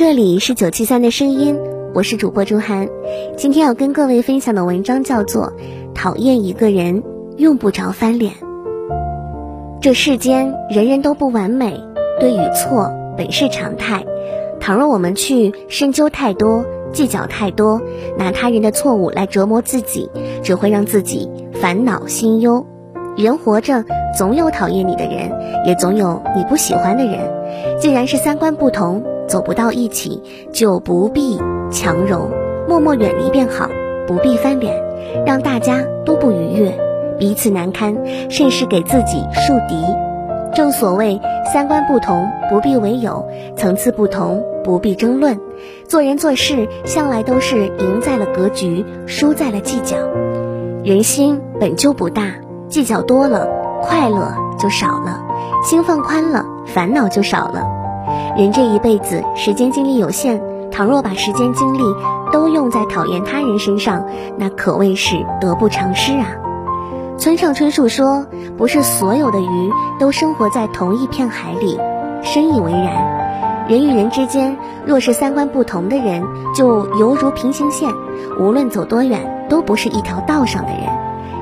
这里是九七三的声音，我是主播朱涵。今天要跟各位分享的文章叫做《讨厌一个人用不着翻脸》。这世间人人都不完美，对与错本是常态。倘若我们去深究太多、计较太多，拿他人的错误来折磨自己，只会让自己烦恼心忧。人活着，总有讨厌你的人，也总有你不喜欢的人。既然是三观不同。走不到一起，就不必强融，默默远离便好，不必翻脸，让大家都不愉悦，彼此难堪，甚是给自己树敌。正所谓三观不同不必为友，层次不同不必争论。做人做事向来都是赢在了格局，输在了计较。人心本就不大，计较多了，快乐就少了；心放宽了，烦恼就少了。人这一辈子时间精力有限，倘若把时间精力都用在讨厌他人身上，那可谓是得不偿失啊。村上春树说：“不是所有的鱼都生活在同一片海里。”深以为然。人与人之间，若是三观不同的人，就犹如平行线，无论走多远，都不是一条道上的人。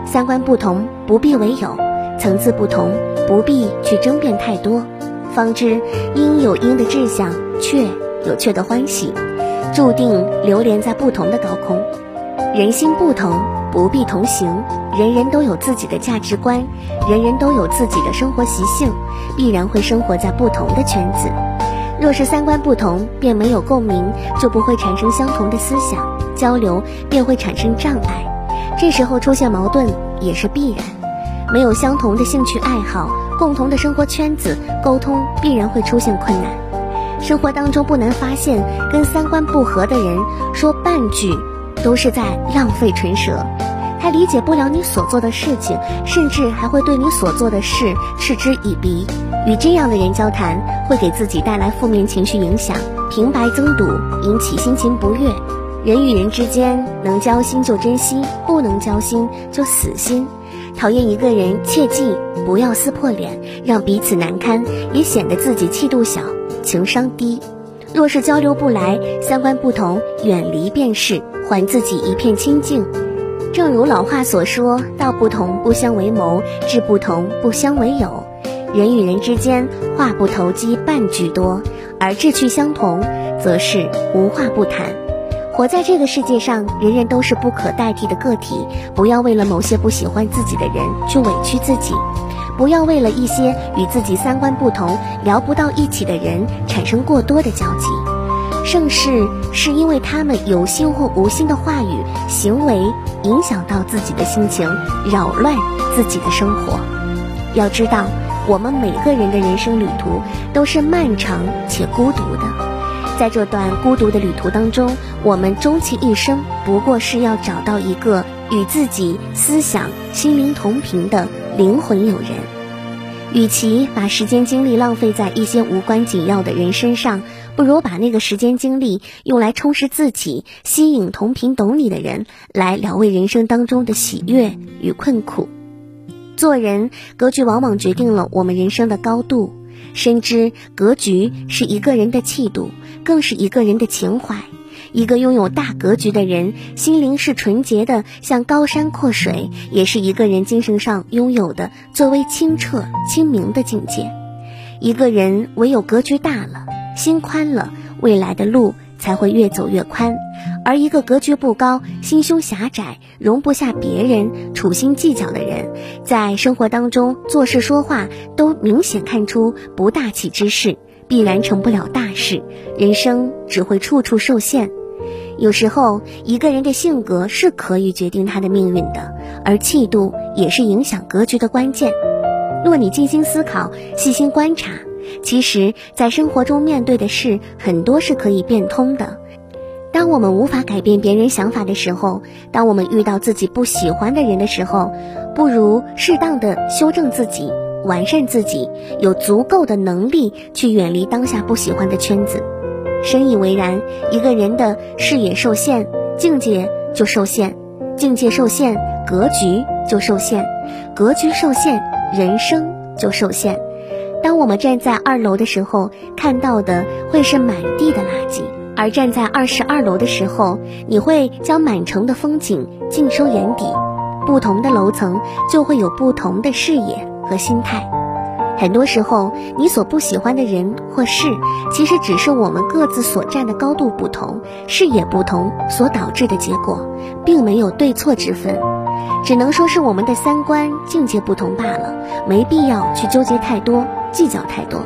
三观不同不必为友，层次不同不必去争辩太多。方知因有因的志向，却有却的欢喜，注定流连在不同的高空。人心不同，不必同行。人人都有自己的价值观，人人都有自己的生活习性，必然会生活在不同的圈子。若是三观不同，便没有共鸣，就不会产生相同的思想，交流便会产生障碍。这时候出现矛盾也是必然。没有相同的兴趣爱好。共同的生活圈子，沟通必然会出现困难。生活当中不难发现，跟三观不合的人说半句，都是在浪费唇舌。他理解不了你所做的事情，甚至还会对你所做的事嗤之以鼻。与这样的人交谈，会给自己带来负面情绪影响，平白增堵，引起心情不悦。人与人之间，能交心就珍惜，不能交心就死心。讨厌一个人，切记不要撕破脸，让彼此难堪，也显得自己气度小、情商低。若是交流不来，三观不同，远离便是，还自己一片清净。正如老话所说：“道不同不相为谋，志不同不相为友。”人与人之间，话不投机半句多，而志趣相同，则是无话不谈。活在这个世界上，人人都是不可代替的个体。不要为了某些不喜欢自己的人去委屈自己，不要为了一些与自己三观不同、聊不到一起的人产生过多的交集。盛世是因为他们有心或无心的话语、行为影响到自己的心情，扰乱自己的生活。要知道，我们每个人的人生旅途都是漫长且孤独的。在这段孤独的旅途当中，我们终其一生不过是要找到一个与自己思想、心灵同频的灵魂友人。与其把时间精力浪费在一些无关紧要的人身上，不如把那个时间精力用来充实自己，吸引同频懂你的人，来疗慰人生当中的喜悦与困苦。做人格局往往决定了我们人生的高度。深知格局是一个人的气度，更是一个人的情怀。一个拥有大格局的人，心灵是纯洁的，像高山阔水，也是一个人精神上拥有的最为清澈清明的境界。一个人唯有格局大了，心宽了，未来的路才会越走越宽。而一个格局不高、心胸狭窄、容不下别人、处心计较的人，在生活当中做事说话都明显看出不大气之事，必然成不了大事，人生只会处处受限。有时候，一个人的性格是可以决定他的命运的，而气度也是影响格局的关键。若你静心思考、细心观察，其实，在生活中面对的事很多是可以变通的。当我们无法改变别人想法的时候，当我们遇到自己不喜欢的人的时候，不如适当的修正自己、完善自己，有足够的能力去远离当下不喜欢的圈子。深以为然，一个人的视野受限，境界就受限；境界受限，格局就受限；格局受限，人生就受限。当我们站在二楼的时候，看到的会是满地的垃圾；而站在二十二楼的时候，你会将满城的风景尽收眼底。不同的楼层，就会有不同的视野和心态。很多时候，你所不喜欢的人或事，其实只是我们各自所站的高度不同、视野不同所导致的结果，并没有对错之分，只能说是我们的三观境界不同罢了，没必要去纠结太多、计较太多。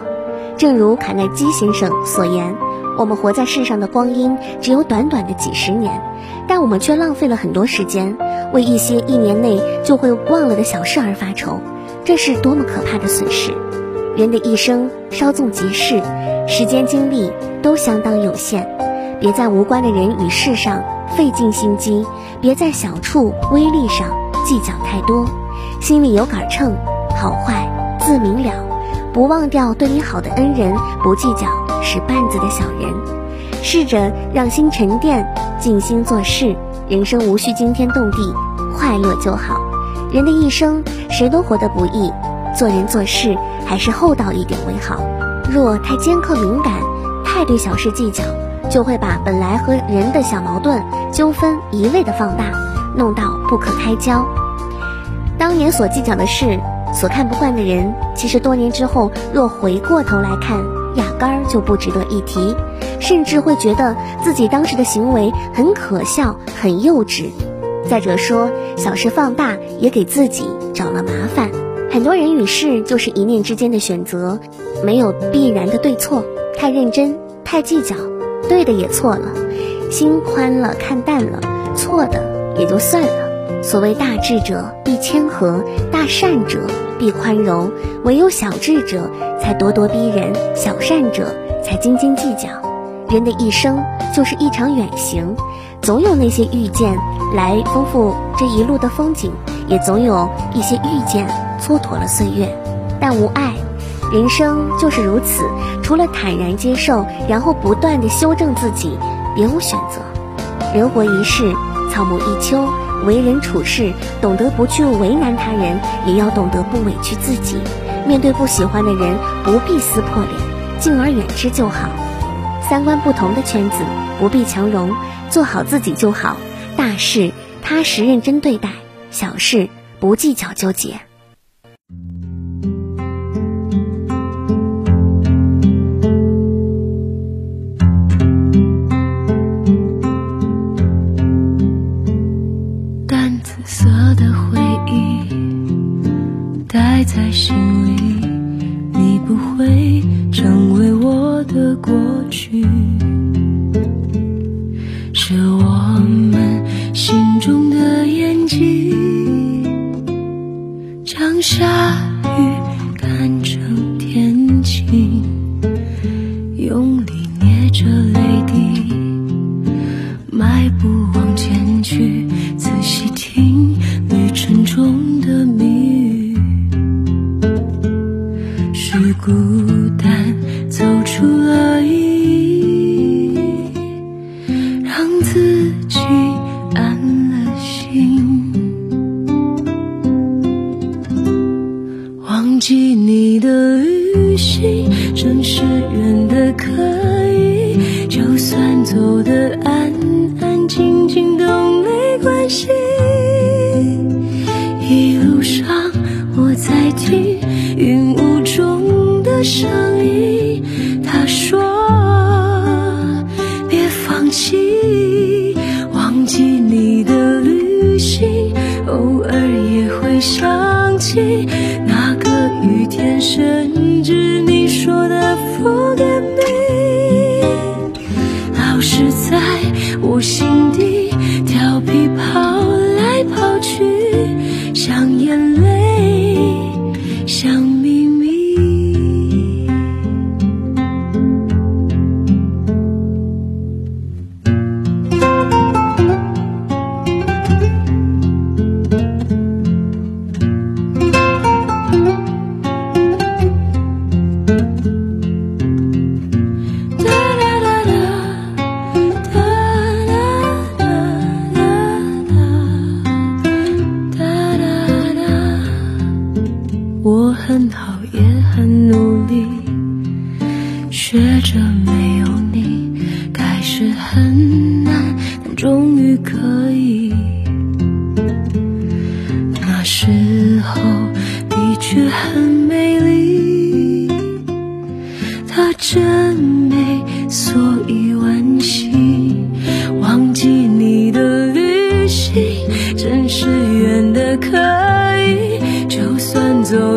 正如卡耐基先生所言：“我们活在世上的光阴只有短短的几十年，但我们却浪费了很多时间，为一些一年内就会忘了的小事而发愁。”这是多么可怕的损失！人的一生稍纵即逝，时间精力都相当有限，别在无关的人与事上费尽心机，别在小处微利上计较太多，心里有杆秤，好坏自明了。不忘掉对你好的恩人，不计较使绊子的小人，试着让心沉淀，静心做事，人生无需惊天动地，快乐就好。人的一生，谁都活得不易，做人做事还是厚道一点为好。若太尖刻敏感，太对小事计较，就会把本来和人的小矛盾纠纷一味的放大，弄到不可开交。当年所计较的事，所看不惯的人，其实多年之后，若回过头来看，压根儿就不值得一提，甚至会觉得自己当时的行为很可笑、很幼稚。再者说，小事放大也给自己找了麻烦。很多人与事就是一念之间的选择，没有必然的对错。太认真，太计较，对的也错了；心宽了，看淡了，错的也就算了。所谓大智者必谦和，大善者必宽容，唯有小智者才咄咄逼人，小善者才斤斤计较。人的一生就是一场远行。总有那些遇见来丰富这一路的风景，也总有一些遇见蹉跎了岁月。但无爱，人生就是如此。除了坦然接受，然后不断的修正自己，别无选择。人活一世，草木一秋，为人处事，懂得不去为难他人，也要懂得不委屈自己。面对不喜欢的人，不必撕破脸，敬而远之就好。三观不同的圈子，不必强融。做好自己就好，大事踏实认真对待，小事不计较纠结。忆，带在心里，你不会成为我的过去。是我们心中的眼睛，将下雨看成天晴，用力捏着泪滴，迈步往前去，想起那个雨天，甚至你说的 forget me，老是在我心我很好，也很努力，学着没有你，开始很难，但终于可以。那时候的确很美丽。它真美，所以惋惜。忘记你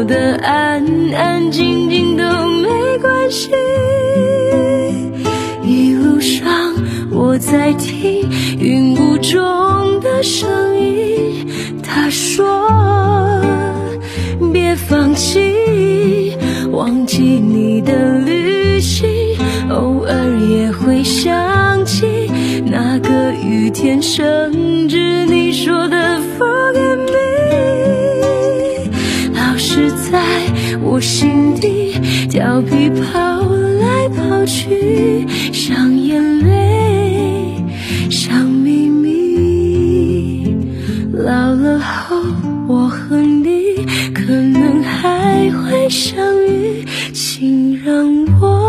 得安安静静都没关系。一路上我在听云雾中的声音，他说别放弃，忘记你的旅行，偶尔也会想起那个雨天，甚至你说的心底调皮跑来跑去，像眼泪，像秘密。老了后，我和你可能还会相遇，请让我。